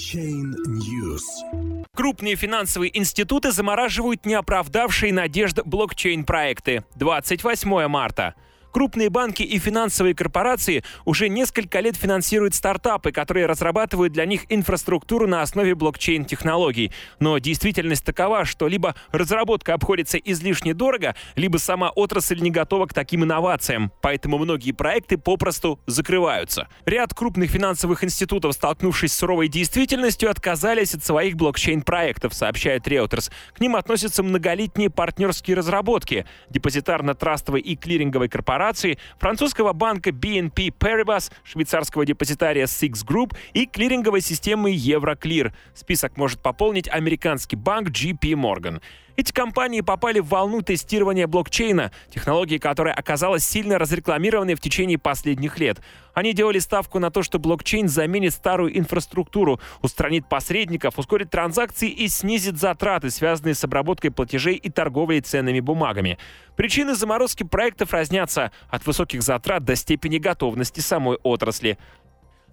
Blockchain News. Крупные финансовые институты замораживают неоправдавшие надежд блокчейн-проекты. 28 марта. Крупные банки и финансовые корпорации уже несколько лет финансируют стартапы, которые разрабатывают для них инфраструктуру на основе блокчейн-технологий. Но действительность такова, что либо разработка обходится излишне дорого, либо сама отрасль не готова к таким инновациям. Поэтому многие проекты попросту закрываются. Ряд крупных финансовых институтов, столкнувшись с суровой действительностью, отказались от своих блокчейн-проектов, сообщает Reuters. К ним относятся многолетние партнерские разработки. Депозитарно-трастовой и клиринговой корпорации корпораций, французского банка BNP Paribas, швейцарского депозитария Six Group и клиринговой системы Euroclear. Список может пополнить американский банк JP Morgan. Эти компании попали в волну тестирования блокчейна, технологии которая оказалась сильно разрекламированной в течение последних лет. Они делали ставку на то, что блокчейн заменит старую инфраструктуру, устранит посредников, ускорит транзакции и снизит затраты, связанные с обработкой платежей и торговлей ценными бумагами. Причины заморозки проектов разнятся от высоких затрат до степени готовности самой отрасли.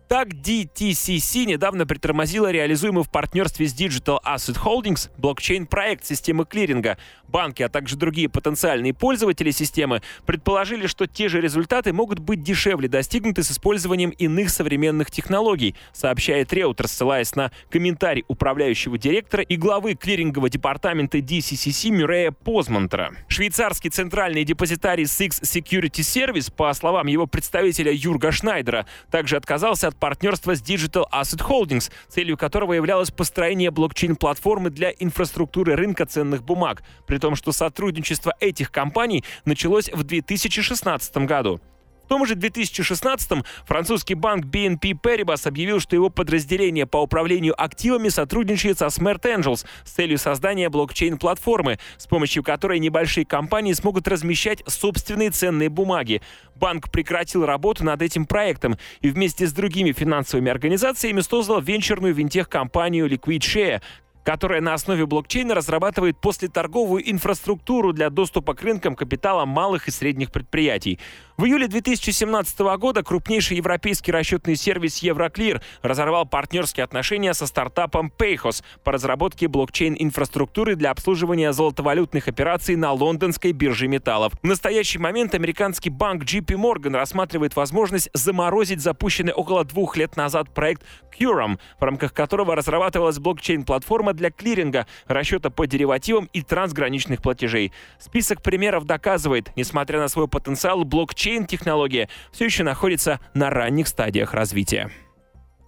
Так, DTCC недавно притормозила реализуемый в партнерстве с Digital Asset Holdings блокчейн-проект системы клиринга. Банки, а также другие потенциальные пользователи системы предположили, что те же результаты могут быть дешевле достигнуты с использованием иных современных технологий, сообщает Реутер, ссылаясь на комментарий управляющего директора и главы клирингового департамента DCCC Мюррея Позмантера. Швейцарский центральный депозитарий Six Security Service, по словам его представителя Юрга Шнайдера, также отказался от партнерства с Digital Asset Holdings, целью которого являлось построение блокчейн-платформы для инфраструктуры рынка ценных бумаг, при том, что сотрудничество этих компаний началось в 2016 году. В том же 2016-м французский банк BNP Paribas объявил, что его подразделение по управлению активами сотрудничает со Smart Angels с целью создания блокчейн-платформы, с помощью которой небольшие компании смогут размещать собственные ценные бумаги. Банк прекратил работу над этим проектом и вместе с другими финансовыми организациями создал венчурную винтех-компанию Liquid Share, которая на основе блокчейна разрабатывает послеторговую инфраструктуру для доступа к рынкам капитала малых и средних предприятий. В июле 2017 года крупнейший европейский расчетный сервис Euroclear разорвал партнерские отношения со стартапом Payhos по разработке блокчейн-инфраструктуры для обслуживания золотовалютных операций на лондонской бирже металлов. В настоящий момент американский банк JP Morgan рассматривает возможность заморозить запущенный около двух лет назад проект Curum, в рамках которого разрабатывалась блокчейн-платформа для клиринга, расчета по деривативам и трансграничных платежей. Список примеров доказывает, несмотря на свой потенциал, блокчейн-технология все еще находится на ранних стадиях развития.